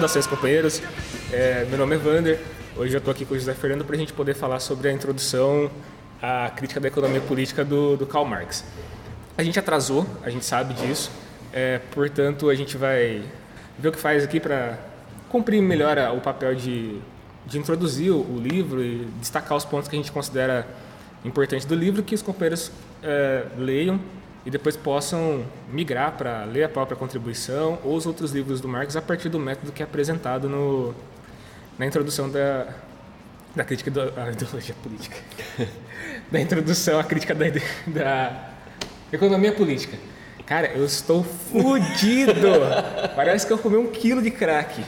Saudações, companheiros. É, meu nome é Vander. Hoje eu estou aqui com o José Fernando para a gente poder falar sobre a introdução à crítica da economia política do, do Karl Marx. A gente atrasou, a gente sabe disso, é, portanto a gente vai ver o que faz aqui para cumprir melhor o papel de, de introduzir o, o, livro e destacar os pontos que a gente considera importantes do livro, que os companheiros é, leiam e depois possam migrar para ler a própria contribuição ou os outros livros do Marx a partir do método que é apresentado no, na introdução da, da crítica da ideologia política. da introdução à crítica da, da economia política. Cara, eu estou fudido! Parece que eu comi um quilo de crack.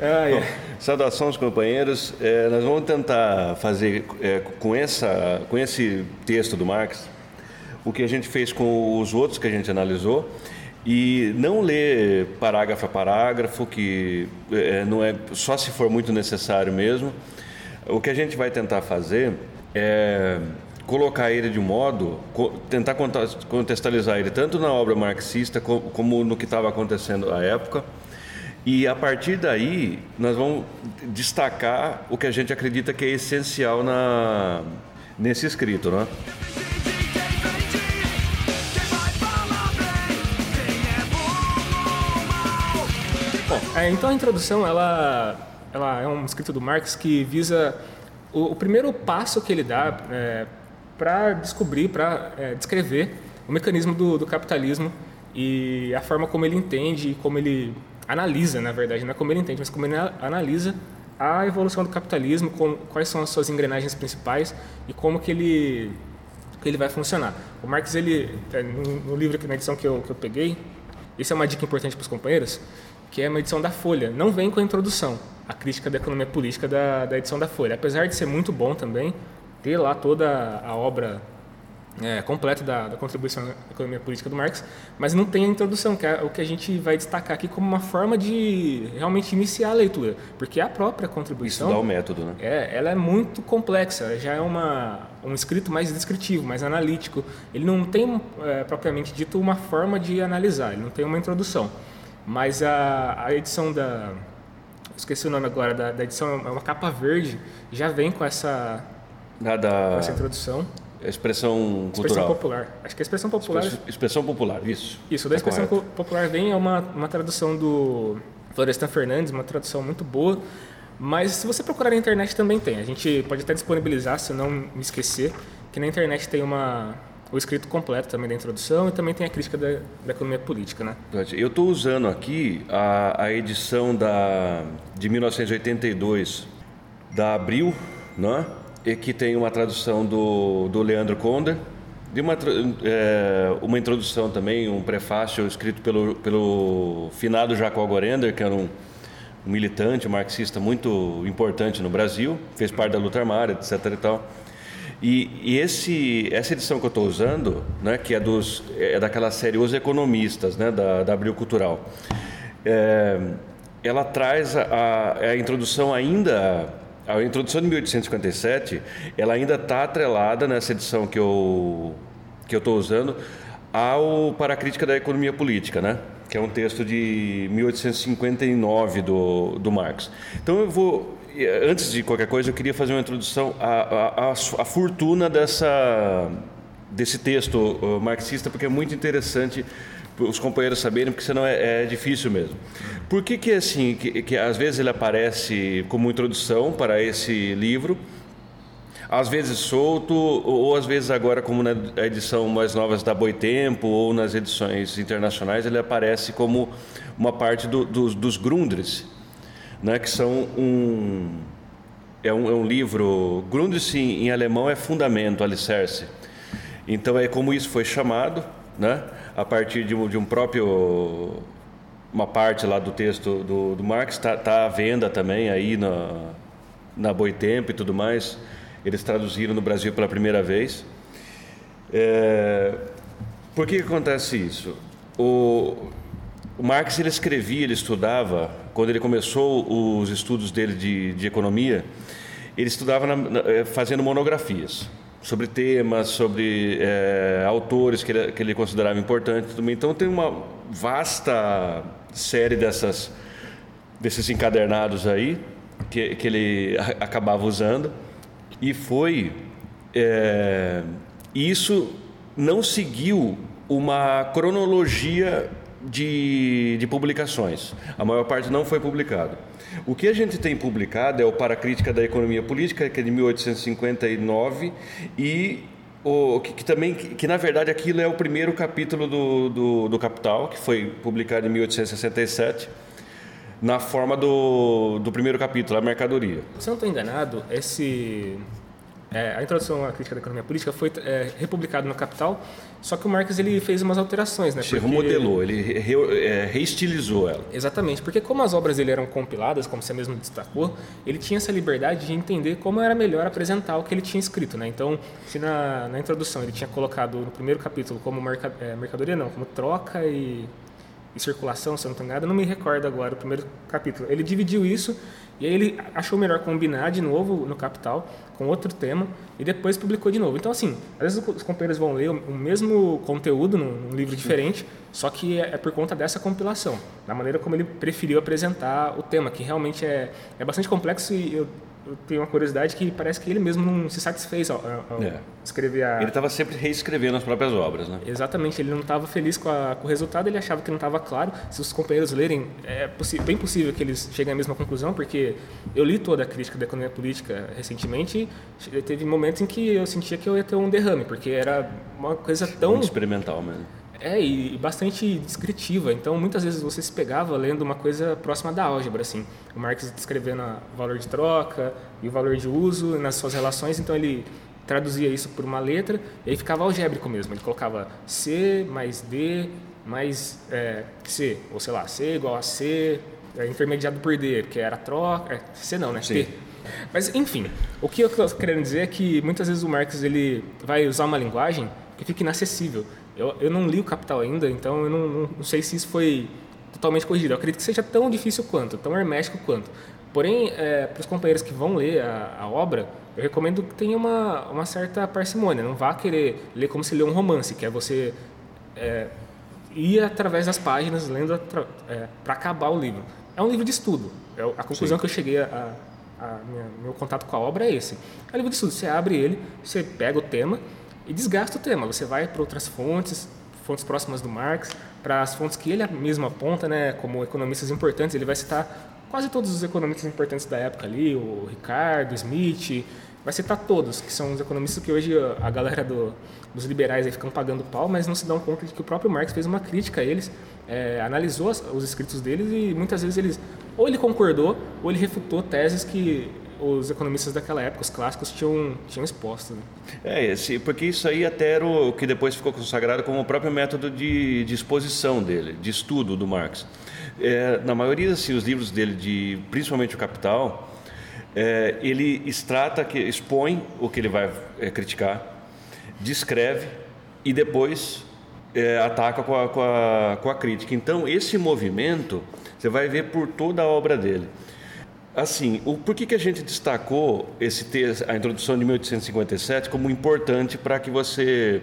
Ah, Bom, saudações, companheiros. É, nós vamos tentar fazer é, com, essa, com esse texto do Marx o que a gente fez com os outros que a gente analisou e não ler parágrafo a parágrafo, que é, não é só se for muito necessário mesmo. O que a gente vai tentar fazer é colocar ele de modo, tentar contextualizar ele tanto na obra marxista como no que estava acontecendo à época. E a partir daí, nós vamos destacar o que a gente acredita que é essencial na, nesse escrito. Né? É, então a introdução ela, ela é um escrito do Marx que visa o, o primeiro passo que ele dá é, para descobrir, para é, descrever o mecanismo do, do, capitalismo e a forma como ele entende e como ele analisa, na verdade, não é como ele entende, mas como ele analisa a evolução do capitalismo, com, quais são as suas engrenagens principais e como que ele que ele vai funcionar. O Marx ele é, no livro na edição que eu, que eu peguei, isso é uma dica importante para os companheiros que é uma edição da Folha. Não vem com a introdução, a crítica da economia política da, da edição da Folha. Apesar de ser muito bom também, ter lá toda a obra é, completa da, da, contribuição à economia política do Marx, mas não tem a introdução, que é o que a gente vai destacar aqui como uma forma de realmente iniciar a leitura, porque a própria contribuição... Estudar o método, né? É, ela é muito complexa, já é uma, um escrito mais descritivo, mais analítico. Ele não tem, é, propriamente dito, uma forma de analisar, ele não tem uma introdução. Mas a, a edição da. Esqueci o nome agora, da, da edição, é uma capa verde, já vem com essa, da, da... Com essa introdução. Expressão cultural. Expressão popular. Acho que é expressão popular. Expressão popular, isso. Isso, da tá expressão correto. popular vem é uma, uma tradução do Florestan Fernandes, uma tradução muito boa. Mas se você procurar na internet também tem. A gente pode até disponibilizar, se eu não me esquecer, que na internet tem uma, o escrito completo também da introdução e também tem a crítica da, da economia política, né? Eu estou usando aqui a, a edição da, de 1982 da Abril, né? e que tem uma tradução do, do Leandro Conder, de uma, é, uma introdução também, um prefácio escrito pelo, pelo finado Jacob Gorender, que era um, um militante um marxista muito importante no Brasil, fez parte da luta armada, etc. E tal. E, e esse, essa edição que eu estou usando, né, que é, dos, é daquela série Os Economistas, né, da, da Abril Cultural, é, ela traz a, a, introdução ainda, a introdução de 1857, ela ainda está atrelada nessa edição que eu que eu estou usando ao para a crítica da economia política, né? que é um texto de 1859 do, do Marx. Então eu vou antes de qualquer coisa, eu queria fazer uma introdução à, à, à fortuna dessa, desse texto marxista, porque é muito interessante os companheiros saberem, porque senão é, é difícil mesmo. Por que que assim, que, que às vezes ele aparece como introdução para esse livro, às vezes solto, ou às vezes agora, como na edição mais novas da Boitempo, ou nas edições internacionais, ele aparece como uma parte do, do, dos Grundrisse, né, que são um é um, é um livro Grundrisse em alemão é fundamento, alicerce. Então é como isso foi chamado, né, a partir de um, de um próprio uma parte lá do texto do, do Marx está tá à venda também aí na na Boitempo e tudo mais. Eles traduziram no Brasil pela primeira vez. É, por que acontece isso? O, o Marx ele escrevia, ele estudava, quando ele começou os estudos dele de, de economia, ele estudava na, na, eh, fazendo monografias sobre temas, sobre é, autores que ele, que ele considerava importantes. Então tem uma vasta série dessas desses encadernados aí, que, que ele acabava usando, e foi. É, isso não seguiu uma cronologia de, de publicações. A maior parte não foi publicado. O que a gente tem publicado é o Para Crítica da Economia Política, que é de 1859, e o, que, que, também, que, que, na verdade aquilo é o primeiro capítulo do, do, do, Capital, que foi publicado em 1867, na forma do, do primeiro capítulo, a mercadoria. Se eu não estou enganado, esse é, a introdução à crítica da economia política foi é, republicado no Capital, só que o Marx ele fez umas alterações, né? Porque... remodelou, ele re, é, reestilizou ela. Exatamente, porque como as obras dele eram compiladas, como você mesmo destacou, ele tinha essa liberdade de entender como era melhor apresentar o que ele tinha escrito, né? Então, se na, na introdução ele tinha colocado no primeiro capítulo como merca, é, mercadoria, não, como troca e e circulação, se eu não estou enganado, não me recordo agora o primeiro capítulo. Ele dividiu isso e aí ele achou melhor combinar de novo no Capital com outro tema e depois publicou de novo. Então, assim, às vezes os companheiros vão ler o mesmo conteúdo num livro diferente, só que é, é por conta dessa compilação, da maneira como ele preferiu apresentar o tema, que realmente é, é bastante complexo e eu eu tenho uma curiosidade que parece que ele mesmo não se satisfez ao, ao é. escrever a... Ele estava sempre reescrevendo as próprias obras, né? Exatamente, ele não estava feliz com, a, com, o resultado, ele achava que não estava claro. Se os companheiros lerem, é bem possível que eles cheguem à mesma conclusão, porque eu li toda a crítica da economia política recentemente e teve momentos em que eu sentia que eu ia ter um derrame, porque era uma coisa tão... Muito experimental mesmo. É, e bastante descritiva. Então, muitas vezes você se pegava lendo uma coisa próxima da álgebra, assim. O Marx descrevendo o valor de troca e o valor de uso nas suas relações, então ele traduzia isso por uma letra e aí ficava algébrico mesmo. Ele colocava C mais D mais é, C, ou sei lá, C igual a C é, intermediado por D, que era troca... É, C não, né? Sim. Mas, enfim, o que eu estou querendo dizer é que muitas vezes o Marx ele vai usar uma linguagem que fica inacessível. Eu, eu não li o Capital ainda, então eu não, não, não sei se isso foi totalmente corrigido. Eu acredito que seja tão difícil quanto, tão hermético quanto. Porém, é, para os companheiros que vão ler a, a, obra, eu recomendo que tenha uma, uma certa parcimônia. Não vá querer ler como se lê um romance, que é você é, ir através das páginas lendo é, para acabar o livro. É um livro de estudo. É a conclusão Sim. que eu cheguei a, a minha, meu contato com a obra é esse. É um livro de estudo. Você abre ele, você pega o tema e desgasta o tema. Você vai para outras fontes, fontes próximas do Marx, para as fontes que ele mesmo aponta, né, como economistas importantes. Ele vai citar quase todos os economistas importantes da época ali, o Ricardo, Smith, vai citar todos, que são os economistas que hoje a galera do, dos liberais aí ficam pagando pau, mas não se dão conta de que o próprio Marx fez uma crítica a eles, é, analisou as, os escritos deles e muitas vezes eles ou ele concordou ou ele refutou teses que os economistas daquela época, os clássicos, tinham, tinham exposto. Né? É, esse, porque isso aí até era o que depois ficou consagrado como o próprio método de, de exposição dele, de estudo do Marx. É, na maioria assim, os livros dele, de, principalmente o Capital, é, ele extrata, que, expõe o que ele vai é, criticar, descreve e depois é, ataca com a, com, a, com a crítica. Então, esse movimento você vai ver por toda a obra dele. Assim, o, por que, que a gente destacou esse texto, a introdução de 1857 como importante para que você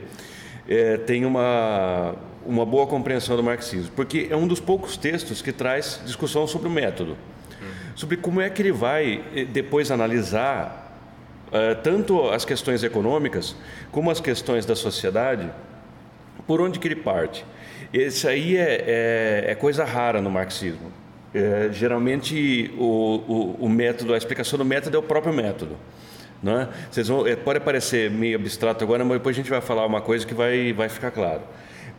é, tenha uma, uma boa compreensão do marxismo? Porque é um dos poucos textos que traz discussão sobre o método, sobre como é que ele vai eh, depois analisar é, tanto as questões econômicas como as questões da sociedade, por onde que ele parte. Isso aí é, é, é coisa rara no marxismo. É, geralmente o, o, o, método, a explicação do método é o próprio método. Né? Vocês vão, é, pode parecer meio abstrato agora, mas depois a gente vai falar uma coisa que vai, vai ficar claro.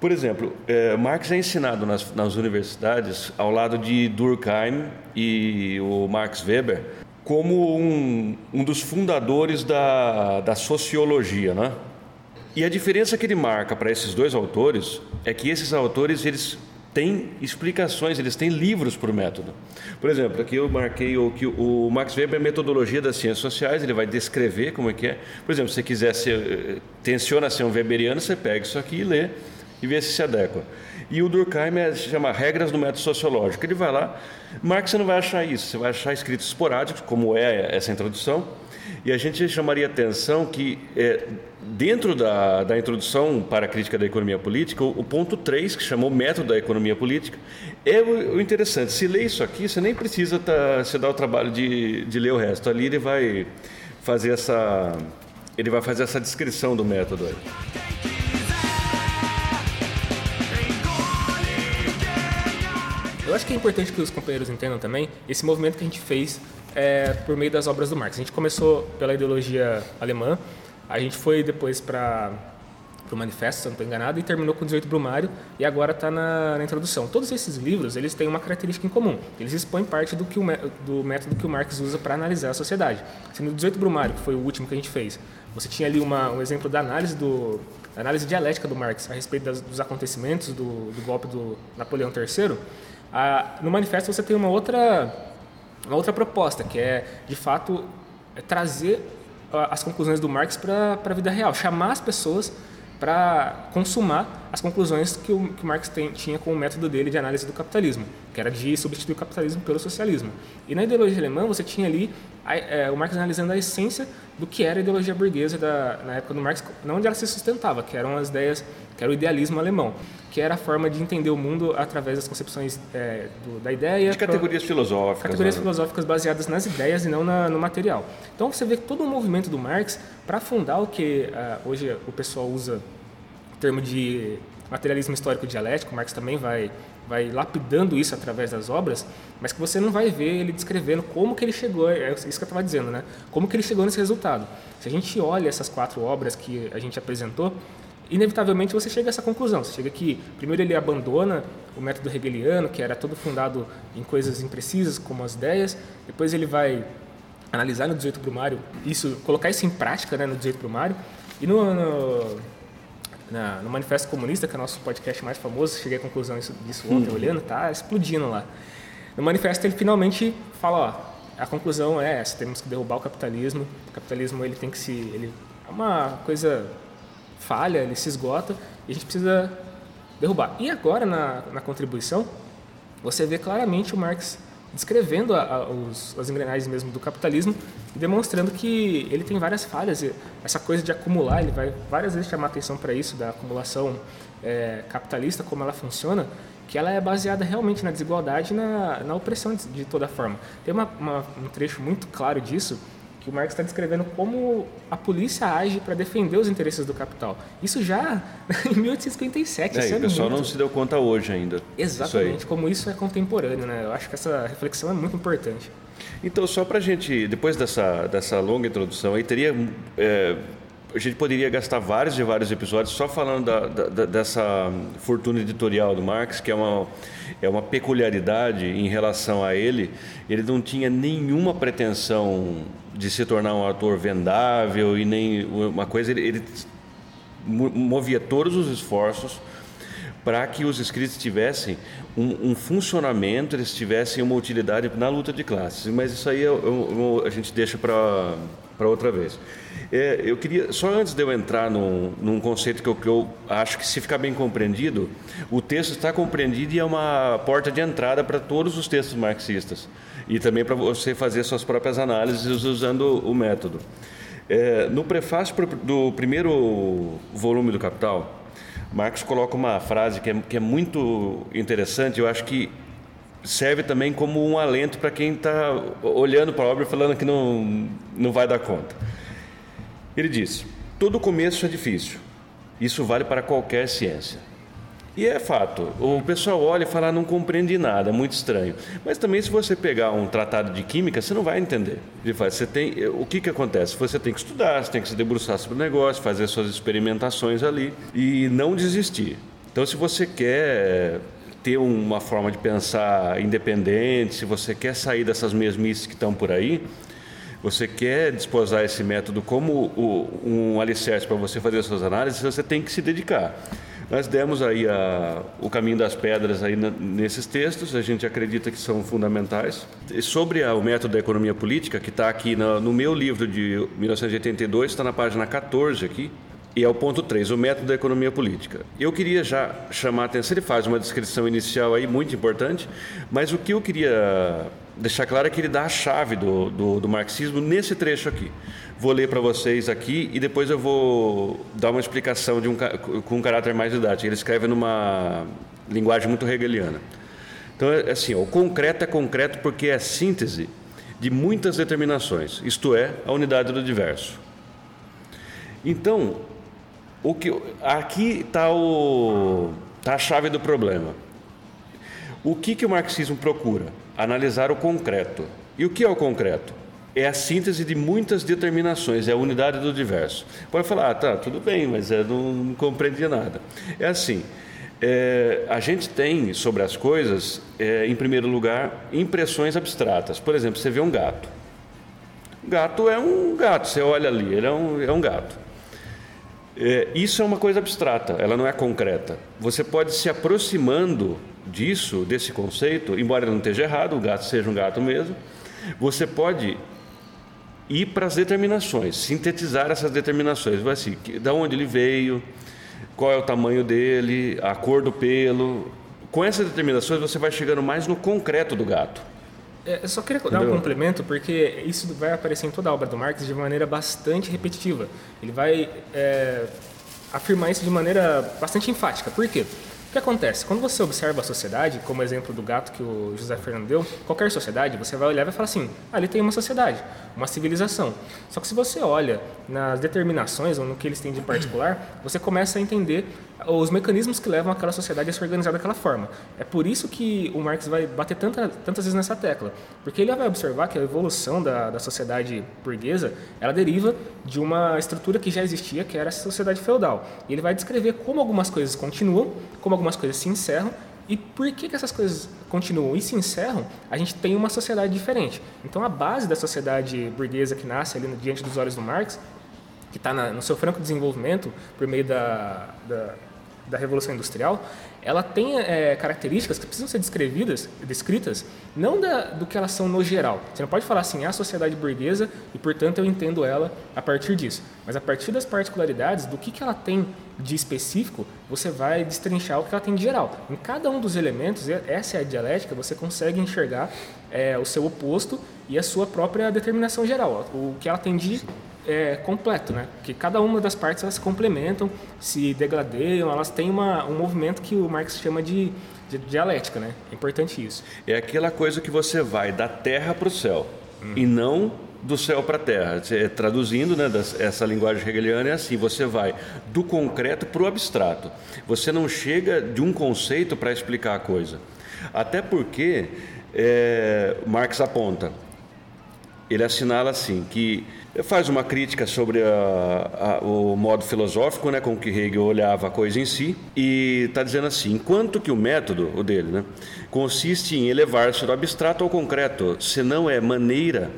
Por exemplo, é, Marx é ensinado nas, nas universidades ao lado de Durkheim e o Max Weber como um, um dos fundadores da, da sociologia, né? E a diferença que ele marca para esses dois autores é que esses autores eles têm explicações, eles têm livros para o método. Por exemplo, aqui eu marquei o que o Max Weber, metodologia das ciências sociais, ele vai descrever como é que é. Por exemplo, se você quiser ser, eh, tenciona ser um weberiano, você pega isso aqui e lê e vê se se adequa. E o Durkheim é, se chama Regras do Método Sociológico. Ele vai lá, Marx você não vai achar isso, você vai achar escritos esporádicos, como é essa introdução, E a gente chamaria atenção que, é, dentro da, da introdução para a crítica da economia política, o, o ponto 3, que chamou método da economia política, é o, o interessante. Se lê isso aqui, você nem precisa tá, se dar o trabalho de, de ler o resto. Ali ele vai fazer essa, ele vai fazer essa descrição do método aí. Eu acho que é importante que os companheiros entendam também esse movimento que a gente fez é, por meio das obras do Marx. A gente começou pela ideologia alemã, a gente foi depois para o Manifesto, se não estou enganado, e terminou com 18 Brumário e agora está na, na, introdução. Todos esses livros eles têm uma característica em comum. Eles expõem parte do, que o, do método que o Marx usa para analisar a sociedade. Se no 18 Brumário, que foi o último que a gente fez, você tinha ali uma, um exemplo da análise do análise dialética do Marx a respeito das, dos acontecimentos do, do golpe do Napoleão III. no manifesto você tem uma outra uma outra proposta, que é, de fato, é trazer as conclusões do Marx para a vida real, chamar as pessoas para consumar as conclusões que o, que o Marx tem, tinha com o método dele de análise do capitalismo, que era de substituir o capitalismo pelo socialismo. E na ideologia alemã você tinha ali a, é, o Marx analisando a essência do que era a ideologia burguesa da, na época do Marx, não onde ela se sustentava, que eram as ideias, que era o idealismo alemão que era a forma de entender o mundo através das concepções é, do, da ideia. De categorias pro, filosóficas. Categorias né? filosóficas baseadas nas ideias e não na, no material. Então você vê todo o movimento do Marx para fundar o que uh, hoje o pessoal usa termo de materialismo histórico dialético, Marx também vai vai lapidando isso através das obras, mas que você não vai ver ele descrevendo como que ele chegou, é isso que eu estava dizendo, né? Como que ele chegou nesse resultado. Se a gente olha essas quatro obras que a gente apresentou, inevitavelmente você chega a essa conclusão. Você chega que, primeiro, ele abandona o método hegeliano, que era todo fundado em coisas imprecisas, como as ideias, depois ele vai analisar no 18 Brumário, isso, colocar isso em prática né, no 18 Brumário, e no, no, na, no Manifesto Comunista, que é o nosso podcast mais famoso, cheguei à conclusão disso, ontem, uhum. olhando, tá explodindo lá. No manifesto ele finalmente fala, ó, a conclusão é essa, temos que derrubar o capitalismo, o capitalismo ele tem que se, ele é uma coisa falha, ele se esgota e a gente precisa derrubar. E agora, na, na contribuição, você vê claramente o Marx descrevendo a, a, os, as engrenagens mesmo do capitalismo e demonstrando que ele tem várias falhas. Essa coisa de acumular, ele vai várias vezes chamar atenção para isso, da acumulação é, capitalista, como ela funciona, que ela é baseada realmente na desigualdade e na, na opressão de, de toda forma. Tem uma, uma, um trecho muito claro disso que o Marx está descrevendo como a polícia age para defender os interesses do capital. Isso já em 1857. É, o pessoal muito... não se deu conta hoje ainda. Exatamente, isso como isso é contemporâneo. Né? Eu acho que essa reflexão é muito importante. Então, só para a gente, depois dessa, dessa longa introdução, aí teria... É, a gente poderia gastar vários e vários episódios só falando da, da, dessa fortuna editorial do Marx, que é uma, é uma peculiaridade em relação a ele. Ele não tinha nenhuma pretensão de se tornar um ator vendável e nem uma coisa, ele, ele movia todos os esforços para que os escritos tivessem um, um, funcionamento, eles tivessem uma utilidade na luta de classes. Mas isso aí eu, eu, a gente deixa para outra vez. É, eu queria, só antes de eu entrar num, num conceito que eu, que eu, acho que, se ficar bem compreendido, o texto está compreendido e é uma porta de entrada para todos os textos marxistas e também para você fazer suas próprias análises usando o método. É, no prefácio do primeiro volume do Capital, Marx coloca uma frase que é, que é muito interessante, eu acho que serve também como um alento para quem está olhando para a obra e falando que não, não vai dar conta. Ele diz: todo começo é difícil. Isso vale para qualquer ciência. E é fato. O pessoal olha e fala, ah, não compreende nada, é muito estranho. Mas também, se você pegar um tratado de química, você não vai entender. Ele fala, você tem, o que, que acontece? Você tem que estudar, você tem que se debruçar sobre o negócio, fazer suas experimentações ali e não desistir. Então, se você quer ter uma forma de pensar independente, se você quer sair dessas mesmices que estão por aí, você quer desposar esse método como um alicerce para você fazer as suas análises, você tem que se dedicar. Nós demos aí a, o caminho das pedras aí na, nesses textos, a gente acredita que são fundamentais. E sobre a, o método da economia política, que está aqui no, no meu livro de 1982, está na página 14 aqui, e é o ponto 3, o método da economia política. Eu queria já chamar a atenção, ele faz uma descrição inicial aí muito importante, mas o que eu queria deixar claro que ele dá a chave do, do, do marxismo nesse trecho aqui. Vou ler para vocês aqui e depois eu vou dar uma explicação de um, com um caráter mais didático. Ele escreve numa linguagem muito hegeliana. Então, é assim, o concreto é concreto porque é síntese de muitas determinações, isto é, a unidade do diverso. Então, o que, aqui está tá a chave do problema. O que, que o marxismo procura? Analisar o concreto. E o que é o concreto? É a síntese de muitas determinações, é a unidade do diverso. Pode falar, ah, tá, tudo bem, mas eu não, não compreendi nada. É assim, é, a gente tem sobre as coisas, é, em primeiro lugar, impressões abstratas. Por exemplo, você vê um gato. Gato é um gato, você olha ali, ele é um, é um gato. É, isso é uma coisa abstrata, ela não é concreta. Você pode se aproximando disso, desse conceito, embora não esteja errado, o gato seja um gato mesmo, você pode ir para as determinações, sintetizar essas determinações. Vai assim, da onde ele veio, qual é o tamanho dele, a cor do pelo. Com essas determinações você vai chegando mais no concreto do gato. É, eu só queria dar um complemento, porque isso vai aparecer em toda a obra do Marx de maneira bastante repetitiva. Ele vai é, afirmar isso de maneira bastante enfática. Por quê? O que acontece? Quando você observa a sociedade, como exemplo do gato que o José Fernando deu, qualquer sociedade, você vai olhar e vai falar assim: ali tem uma sociedade, uma civilização. Só que se você olha nas determinações ou no que eles têm de particular, você começa a entender os mecanismos que levam aquela sociedade a se organizar daquela forma. É por isso que o Marx vai bater tanta, tantas vezes nessa tecla, porque ele vai observar que a evolução da, da sociedade burguesa ela deriva de uma estrutura que já existia, que era a sociedade feudal. E ele vai descrever como algumas coisas continuam, como algumas coisas se encerram e por que, que essas coisas continuam e se encerram, a gente tem uma sociedade diferente. Então, a base da sociedade burguesa que nasce ali diante dos olhos do Marx, que está no seu franco desenvolvimento por meio da, da da Revolução Industrial, ela tem é, características que precisam ser descrevidas, descritas, não da, do que elas são no geral. Você não pode falar assim, é a sociedade burguesa e, portanto, eu entendo ela a partir disso. Mas a partir das particularidades, do que, que ela tem de específico, você vai destrinchar o que ela tem de geral. Em cada um dos elementos, essa é a dialética, você consegue enxergar é, o seu oposto e a sua própria determinação geral, o que ela tem de é, completo, né? Que cada uma das partes elas se complementam, se degradeiam, elas têm uma, um movimento que o Marx chama de, de dialética, né? É importante isso. É aquela coisa que você vai da terra para o céu hum. e não do céu para a terra. Traduzindo, né, essa linguagem hegeliana é assim: você vai do concreto para o abstrato. Você não chega de um conceito para explicar a coisa. Até porque é, Marx aponta, ele assinala assim que faz uma crítica sobre a, a, o modo filosófico né, com que Hegel olhava a coisa em si e está dizendo assim: enquanto que o método, o dele, né, consiste em elevar-se do abstrato ao concreto, senão é maneira,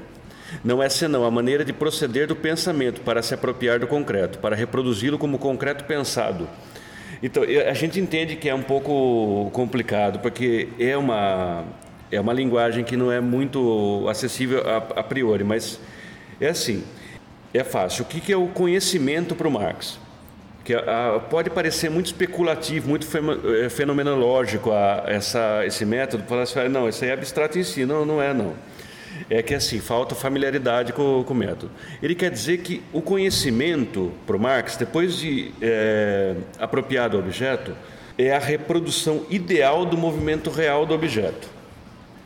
não é senão a maneira de proceder do pensamento para se apropriar do concreto, para reproduzi-lo como concreto pensado. Então, a gente entende que é um pouco complicado, porque é uma, é uma linguagem que não é muito acessível a, a priori, mas é assim, é fácil. O que é o conhecimento para o Marx? Que pode parecer muito especulativo, muito é, fenomenológico a, essa, esse método, falar assim, não, isso aí é abstrato em si. Não, não é não. É que assim, falta familiaridade com, com o método. Ele quer dizer que o conhecimento para o Marx, depois de é, apropriado ao objeto, é a reprodução ideal do movimento real do objeto.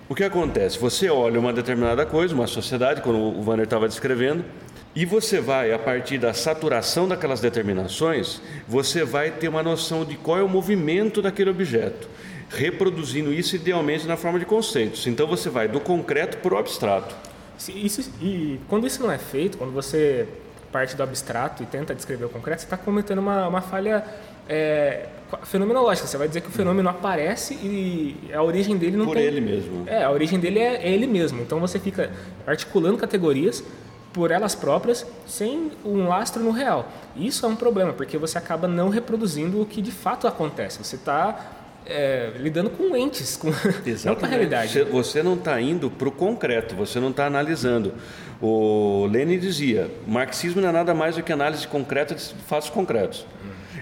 O que acontece? Você olha uma determinada coisa, uma sociedade, como o Vanner estava descrevendo, e você vai, a partir da saturação daquelas determinações, você vai ter uma noção de qual é o movimento daquele objeto, reproduzindo isso idealmente na forma de conceitos. Então você vai do concreto para o abstrato. Isso, e quando isso não é feito, quando você parte do abstrato e tenta descrever o concreto, você está cometendo uma, uma falha é, fenomenológica. Você vai dizer que o fenômeno aparece e a origem dele não Por tem... ele mesmo. É, a origem dele é, é ele mesmo. Então você fica articulando categorias por elas próprias sem um lastro no real. Isso é um problema, porque você acaba não reproduzindo o que de fato acontece. Você está é, lidando com entes, com, não com a realidade. Você não está indo para o concreto, você não está analisando. O Lenin dizia, marxismo não é nada mais do que análise concreta de fatos concretos.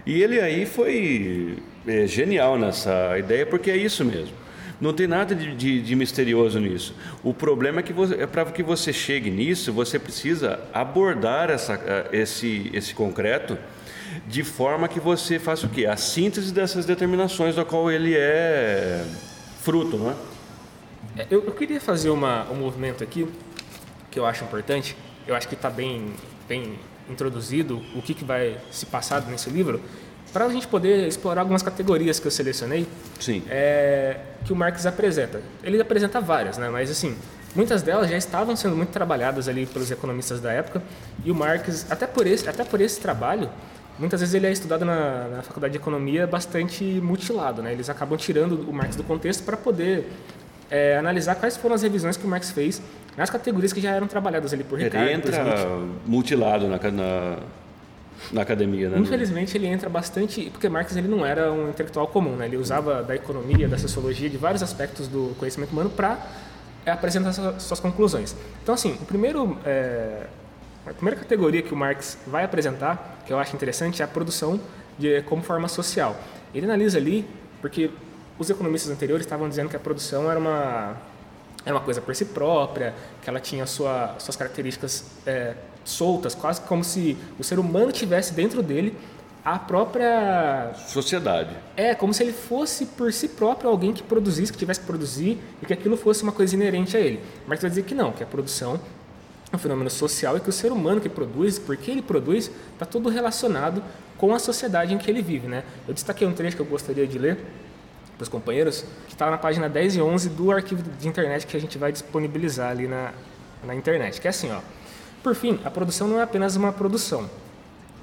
E ele aí foi é, genial nessa ideia, porque é isso mesmo. Não tem nada de, de, de misterioso nisso. O problema é que é para que você chegue nisso, você precisa abordar essa, esse, esse concreto de forma que você faça o quê? A síntese dessas determinações da qual ele é fruto, não é? é eu, eu queria fazer uma, um movimento aqui que eu acho importante. Eu acho que está bem, bem introduzido o que, que vai se passar nesse livro para a gente poder explorar algumas categorias que eu selecionei, Sim. É, que o Marx apresenta. Ele apresenta várias, né? mas assim, muitas delas já estavam sendo muito trabalhadas ali pelos economistas da época, e o Marx, até por esse, até por esse trabalho, muitas vezes ele é estudado na, na faculdade de economia bastante mutilado. Né? Eles acabam tirando o Marx do contexto para poder é, analisar quais foram as revisões que o Marx fez nas categorias que já eram trabalhadas ali por Ricardo. Ele entra mutilado na, na na academia, né? Infelizmente ele entra bastante, porque Marx ele não era um intelectual comum, né? Ele usava da economia, da sociologia, de vários aspectos do conhecimento humano para é, apresentar suas conclusões. Então assim, o primeiro é, a primeira categoria que o Marx vai apresentar, que eu acho interessante, é a produção de como forma social. Ele analisa ali, porque os economistas anteriores estavam dizendo que a produção era uma era uma coisa por si própria, que ela tinha sua, suas características é, soltas, quase como se o ser humano tivesse dentro dele a própria sociedade. É, como se ele fosse por si próprio alguém que produzisse, que tivesse que produzir e que aquilo fosse uma coisa inerente a ele. Mas vai dizer que não, que a produção é um fenômeno social e que o ser humano que produz, porque ele produz, está tudo relacionado com a sociedade em que ele vive, né? Eu destaquei um trecho que eu gostaria de ler para os companheiros, que está na página 10 e 11 do arquivo de internet que a gente vai disponibilizar ali na, na internet, que é assim, ó. Por fim, a produção não é apenas uma produção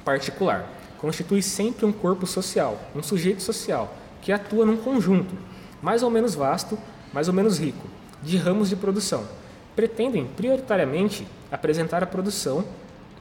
particular. Constitui sempre um corpo social, um sujeito social, que atua num conjunto, mais ou menos vasto, mais ou menos rico, de ramos de produção. Pretendem, prioritariamente, apresentar a produção,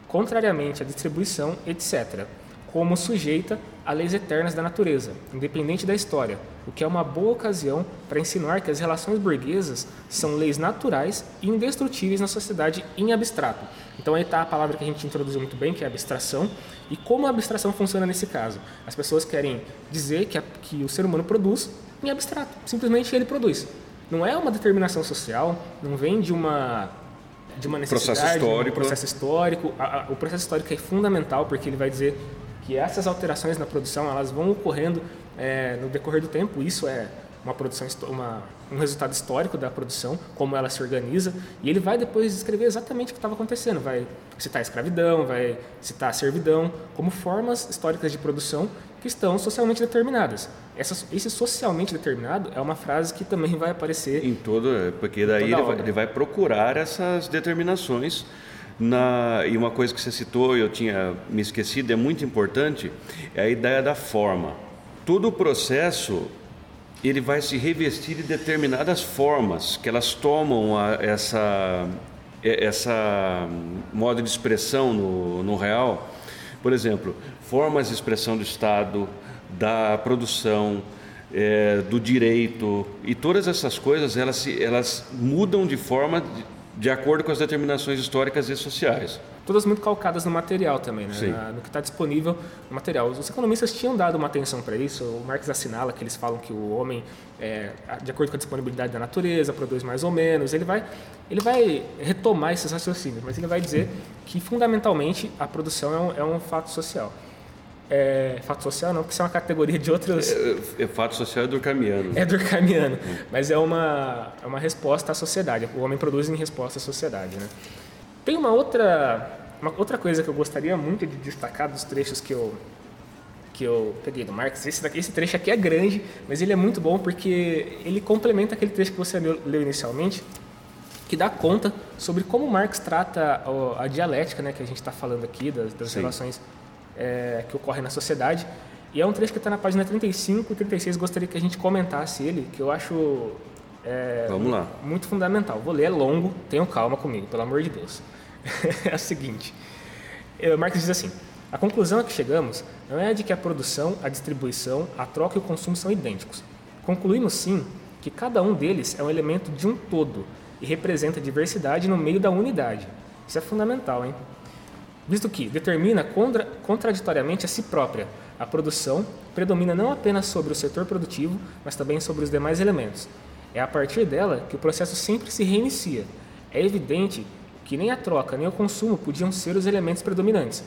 contrariamente à distribuição, etc., como sujeita a leis eternas da natureza, independente da história, o que é uma boa ocasião para ensinar que as relações burguesas são leis naturais e indestrutíveis na sociedade em abstrato. Então aí está a palavra que a gente introduziu muito bem, que é abstração, e como a abstração funciona nesse caso. As pessoas querem dizer que, a, que o ser humano produz em abstrato, simplesmente ele produz. Não é uma determinação social, não vem de uma de uma necessidade, processo histórico. Um processo histórico. O processo histórico é fundamental porque ele vai dizer que essas alterações na produção elas vão ocorrendo é, no decorrer do tempo. Isso é uma produção, uma, um resultado histórico da produção, como ela se organiza, e ele vai depois descrever exatamente o que estava acontecendo. Vai citar a escravidão, vai citar a servidão, como formas históricas de produção que estão socialmente determinadas. Essa, esse socialmente determinado é uma frase que também vai aparecer em todo, é, porque daí ele vai, ele vai procurar essas determinações na, e uma coisa que você citou, eu tinha me esquecido, é muito importante, é a ideia da forma. Todo o processo ele vai se revestir de determinadas formas que elas tomam a, essa essa modo de expressão no, no real. Por exemplo, formas de expressão do Estado, da produção, é, do direito e todas essas coisas elas elas mudam de forma de acordo com as determinações históricas e sociais. Todas muito calcadas no material também, né? Na, no que está disponível no material. Os economistas tinham dado uma atenção para isso. O Marx assinala que eles falam que o homem, é, de acordo com a disponibilidade da natureza, produz mais ou menos. Ele vai, ele vai retomar esses raciocínios, mas ele vai dizer que fundamentalmente a produção é um, é um fato social. É, fato social não, porque isso é uma categoria de outros. É, é, fato social é durkheimiano. É durkheimiano, mas é uma, é uma resposta à sociedade. O homem produz em resposta à sociedade. Né? Tem uma outra, uma outra coisa que eu gostaria muito de destacar dos trechos que eu, que eu peguei do Marx. Esse, daqui, esse trecho aqui é grande, mas ele é muito bom porque ele complementa aquele trecho que você leu, leu inicialmente, que dá conta sobre como Marx trata a, a dialética, né, que a gente está falando aqui, das, das relações é, que ocorre na sociedade. E é um trecho que está na página 35 e 36, gostaria que a gente comentasse ele, que eu acho é, Vamos lá. muito fundamental. Vou ler, é longo, tenham calma comigo, pelo amor de Deus. é o seguinte, é, Marx diz assim, a conclusão a que chegamos não é a de que a produção, a distribuição, a troca e o consumo são idênticos. Concluímos, sim, que cada um deles é um elemento de um todo e representa diversidade no meio da unidade. Isso é fundamental, hein? Visto que determina contra, contraditoriamente a si própria. A produção predomina não apenas sobre o setor produtivo, mas também sobre os demais elementos. É a partir dela que o processo sempre se reinicia. É evidente que nem a troca nem o consumo podiam ser os elementos predominantes.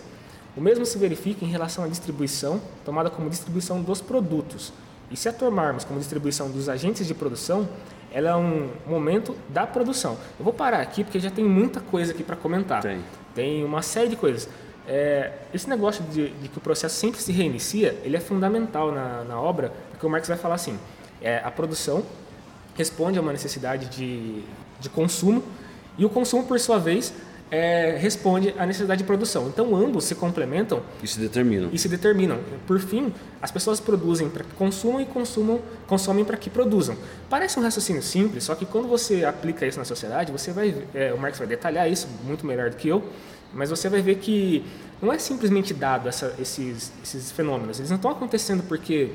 O mesmo se verifica em relação à distribuição, tomada como distribuição dos produtos. E se a tomarmos como distribuição dos agentes de produção, ela é um momento da produção. Eu vou parar aqui porque já tem muita coisa aqui para comentar. Tem. Tem uma série de coisas. É, esse negócio de, de, que o processo sempre se reinicia, ele é fundamental na, na obra, porque o Marx vai falar assim, é, a produção responde a uma necessidade de, de consumo e o consumo, por sua vez, é, responde à necessidade de produção. Então, ambos se complementam e se determinam. E se determinam. Por fim, as pessoas produzem para que consumam e consumam, consomem para que produzam. Parece um raciocínio simples, só que quando você aplica isso na sociedade, você vai, é, o Marx vai detalhar isso muito melhor do que eu, mas você vai ver que não é simplesmente dado essa, esses, esses fenômenos. Eles não estão acontecendo porque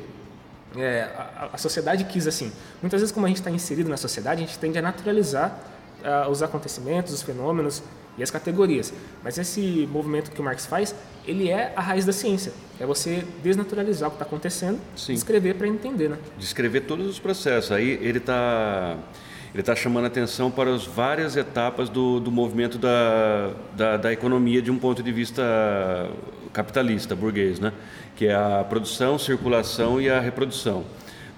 é, a, a, sociedade quis assim. Muitas vezes, como a gente está inserido na sociedade, a gente tende a naturalizar uh, os acontecimentos, os fenômenos e as categorias. Mas esse movimento que o Marx faz, ele é a raiz da ciência. É você desnaturalizar o que está acontecendo, Sim. descrever para entender, né? Descrever todos os processos. Aí ele está ele está chamando atenção para as várias etapas do, do movimento da, da, da, economia de um ponto de vista capitalista, burguês, né? que é a produção, circulação e a reprodução.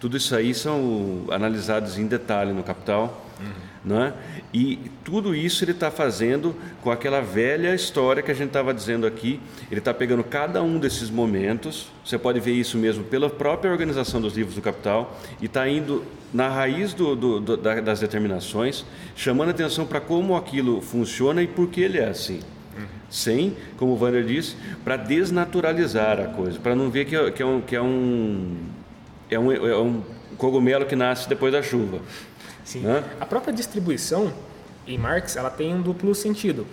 Tudo isso aí são analisados em detalhe no Capital. Uhum. Né? E tudo isso ele está fazendo com aquela velha história que a gente estava dizendo aqui. Ele está pegando cada um desses momentos, você pode ver isso mesmo pela própria organização dos livros do Capital, e está indo na raiz do, do, do, das determinações, chamando atenção para como aquilo funciona e por que ele é assim. Sem, como o Wander disse, para desnaturalizar a coisa, para não ver que é, que é, um, que é um, é um, é um cogumelo que nasce depois da chuva. Sim. Né? A própria distribuição em Marx ela tem um duplo sentido.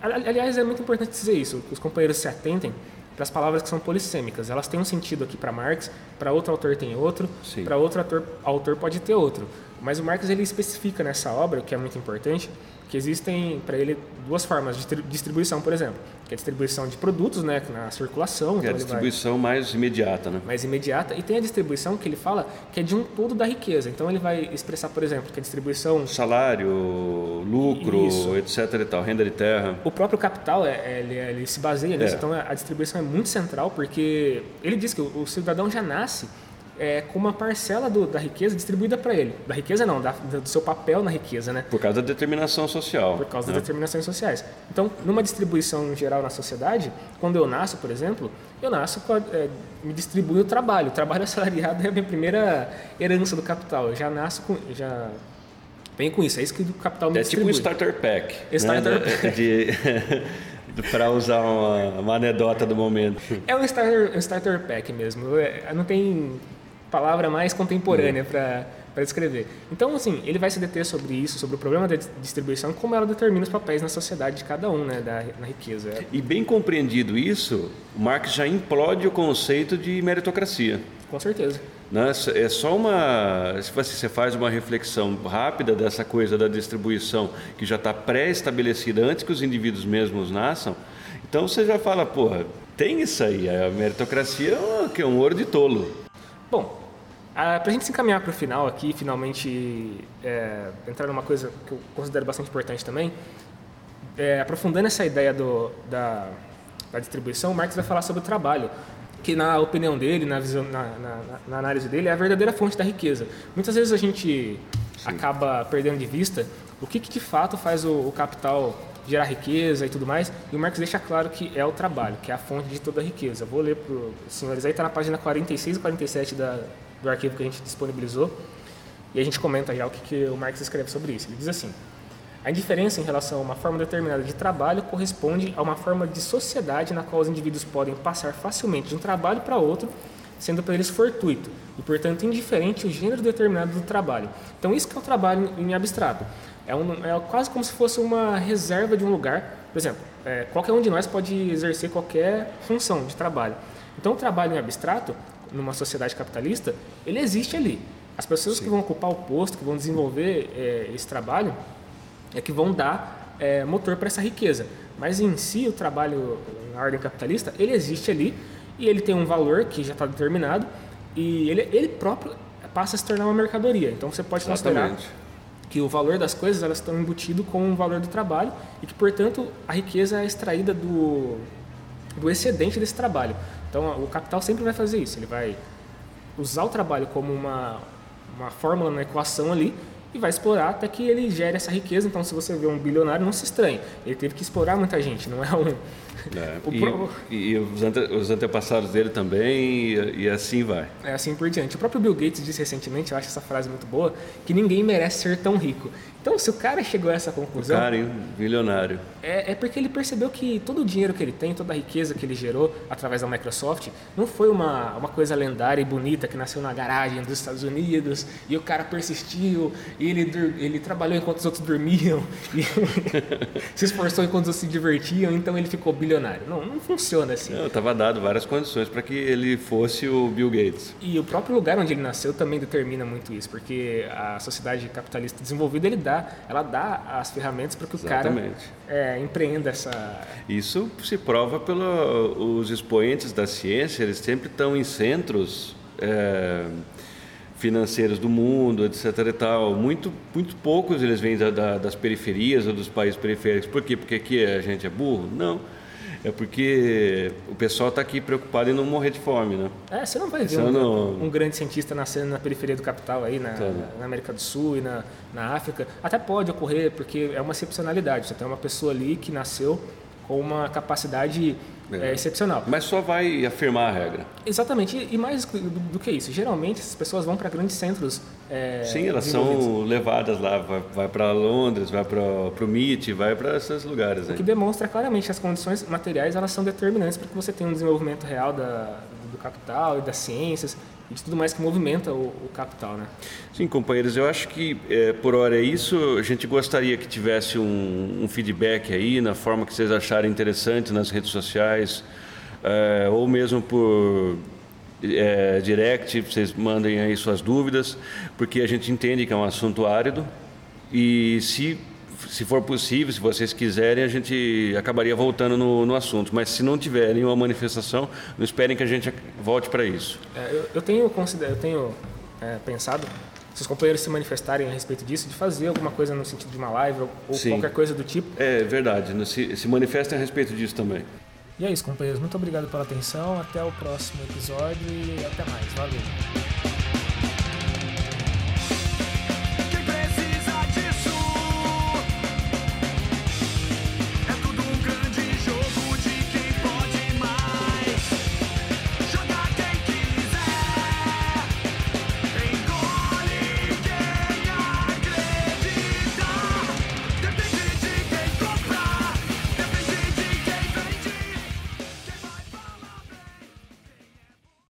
Aliás, é muito importante dizer isso, que os companheiros se atentem para as palavras que são polissêmicas. Elas têm um sentido aqui para Marx, para outro autor tem outro, para outro autor, autor pode ter outro. Mas o Marx ele especifica nessa obra, o que é muito importante, que existem para ele duas formas de distribuição, por exemplo, que é a distribuição de produtos, né, na circulação. É então a distribuição vai... mais imediata, né? Mais imediata e tem a distribuição que ele fala que é de um todo da riqueza. Então ele vai expressar, por exemplo, que a distribuição salário, lucro, Isso. etc. E tal, renda de terra. O próprio capital é, é ele, ele, se baseia nisso. É. Então a distribuição é muito central porque ele diz que o cidadão já nasce é, com uma parcela do, da riqueza distribuída para ele. Da riqueza não, da, do seu papel na riqueza, né? Por causa da determinação social. Por causa né? das determinações sociais. Então, numa distribuição geral na sociedade, quando eu nasço, por exemplo, eu nasço, é, me distribui o trabalho. O trabalho assalariado é a minha primeira herança do capital. Eu já nasço com... Já vem com isso, é isso que o capital me é distribui. É tipo um starter pack. Starter né? pack. De... para usar uma, uma, anedota do momento. É um starter, um starter pack mesmo. É, não tem palavra mais contemporânea para para descrever. Então, assim, ele vai se deter sobre isso, sobre o problema da distribuição, como ela determina os papéis na sociedade de cada um, né, da, na riqueza. E bem compreendido isso, Marx já implode o conceito de meritocracia. Com certeza. Né? É só uma. Se você faz uma reflexão rápida dessa coisa da distribuição que já está pré-estabelecida antes que os indivíduos mesmos nasçam, então você já fala, porra, tem isso aí, a meritocracia é um ouro de tolo. Bom, ah, para a gente se encaminhar para o final aqui, finalmente é, entrar numa coisa que eu considero bastante importante também, é, aprofundando essa ideia do, da, da distribuição, o Marx vai falar sobre o trabalho, que na opinião dele, na, visão, na, na, na análise dele, é a verdadeira fonte da riqueza. Muitas vezes a gente Sim. acaba perdendo de vista o que, que de fato faz o, o capital gerar riqueza e tudo mais. E o Marx deixa claro que é o trabalho, que é a fonte de toda a riqueza. Vou ler para os senhores aí, está na página 46 e 47 da, do arquivo que a gente disponibilizou. E a gente comenta já o que, que o Marx escreve sobre isso. Ele diz assim: a indiferença em relação a uma forma determinada de trabalho corresponde a uma forma de sociedade na qual os indivíduos podem passar facilmente de um trabalho para outro, sendo para eles fortuito e, portanto, indiferente o gênero determinado do trabalho. Então, isso que é o trabalho em abstrato. É, um, é quase como se fosse uma reserva de um lugar. Por exemplo, é, qualquer um de nós pode exercer qualquer função de trabalho. Então, o trabalho em abstrato numa sociedade capitalista, ele existe ali. As pessoas Sim. que vão ocupar o posto, que vão desenvolver é, esse trabalho, é que vão dar é, motor para essa riqueza. Mas em si, o trabalho na ordem capitalista, ele existe ali e ele tem um valor que já está determinado e ele, ele próprio passa a se tornar uma mercadoria. Então você pode considerar Exatamente. Que o valor das coisas elas estão embutido com o valor do trabalho e que, portanto, a riqueza é extraída do, do excedente desse trabalho. Então, o capital sempre vai fazer isso. Ele vai usar o trabalho como uma, uma fórmula na equação ali e vai explorar até que ele gere essa riqueza. Então, se você vê um bilionário, não se estranhe. Ele teve que explorar muita gente, não é um... É, O e, pro- e os, ante- os antepassados dele também, e, e assim vai. É assim por diante. O próprio Bill Gates disse recentemente, eu acho essa frase muito boa, que ninguém merece ser tão rico. Então, se o cara chegou a essa conclusão, Cara, hein? Milionário. é, é porque ele percebeu que todo o dinheiro que ele tem, toda a riqueza que ele gerou através da Microsoft, não foi uma, uma coisa lendária e bonita que nasceu na garagem dos Estados Unidos e o cara persistiu e ele, ele trabalhou enquanto os outros dormiam e se esforçou enquanto os outros se divertiam, então ele ficou bilionário. Não, não funciona assim. Não, Tava dado várias condições para que ele fosse o Bill Gates. E o próprio lugar onde ele nasceu também determina muito isso, porque a sociedade capitalista desenvolvida ele dá, ela dá as ferramentas para que o cara é, empreenda essa. Isso se prova pelos expoentes da ciência, eles sempre estão em centros é, financeiros do mundo, etc. E tal. Muito, muito poucos eles vêm da- da- das periferias ou dos países periféricos. Por quê? Porque aqui a gente é burro? Não. É porque o pessoal está aqui preocupado em não morrer de fome, né? É, você não vai ver um, não- um grande cientista nascendo na periferia do capital aí, na, Tá. na América do Sul e na, na África. Até pode ocorrer, porque é uma excepcionalidade. Você tem uma pessoa ali que nasceu com uma capacidade É. é, excepcional. Mas só vai afirmar a regra. Exatamente, e- mais do, que isso, geralmente essas pessoas vão para grandes centros. é, Sim, elas são levadas lá, vai, vai para Londres, vai para o MIT, vai para esses lugares. O que demonstra claramente que as condições materiais elas são determinantes para que você tenha um desenvolvimento real da, do capital e das ciências de tudo mais que movimenta o, o capital, né? Sim, companheiros, eu acho que é, por hora é isso. A gente gostaria que tivesse um, um feedback aí na forma que vocês acharem interessante nas redes sociais, é, ou mesmo por é, direct, vocês mandem aí suas dúvidas, porque a gente entende que é um assunto árido e se se for possível, se vocês quiserem, a gente acabaria voltando no, no assunto. Mas se não tiverem uma manifestação, não esperem que a gente volte para isso. É, eu, eu tenho, eu tenho é, pensado, se os companheiros se manifestarem a respeito disso, de fazer alguma coisa no sentido de uma live ou, ou qualquer coisa do tipo. É verdade, né? se, se manifestem a respeito disso também. E é isso, companheiros. Muito obrigado pela atenção. Até o próximo episódio e até mais. Valeu.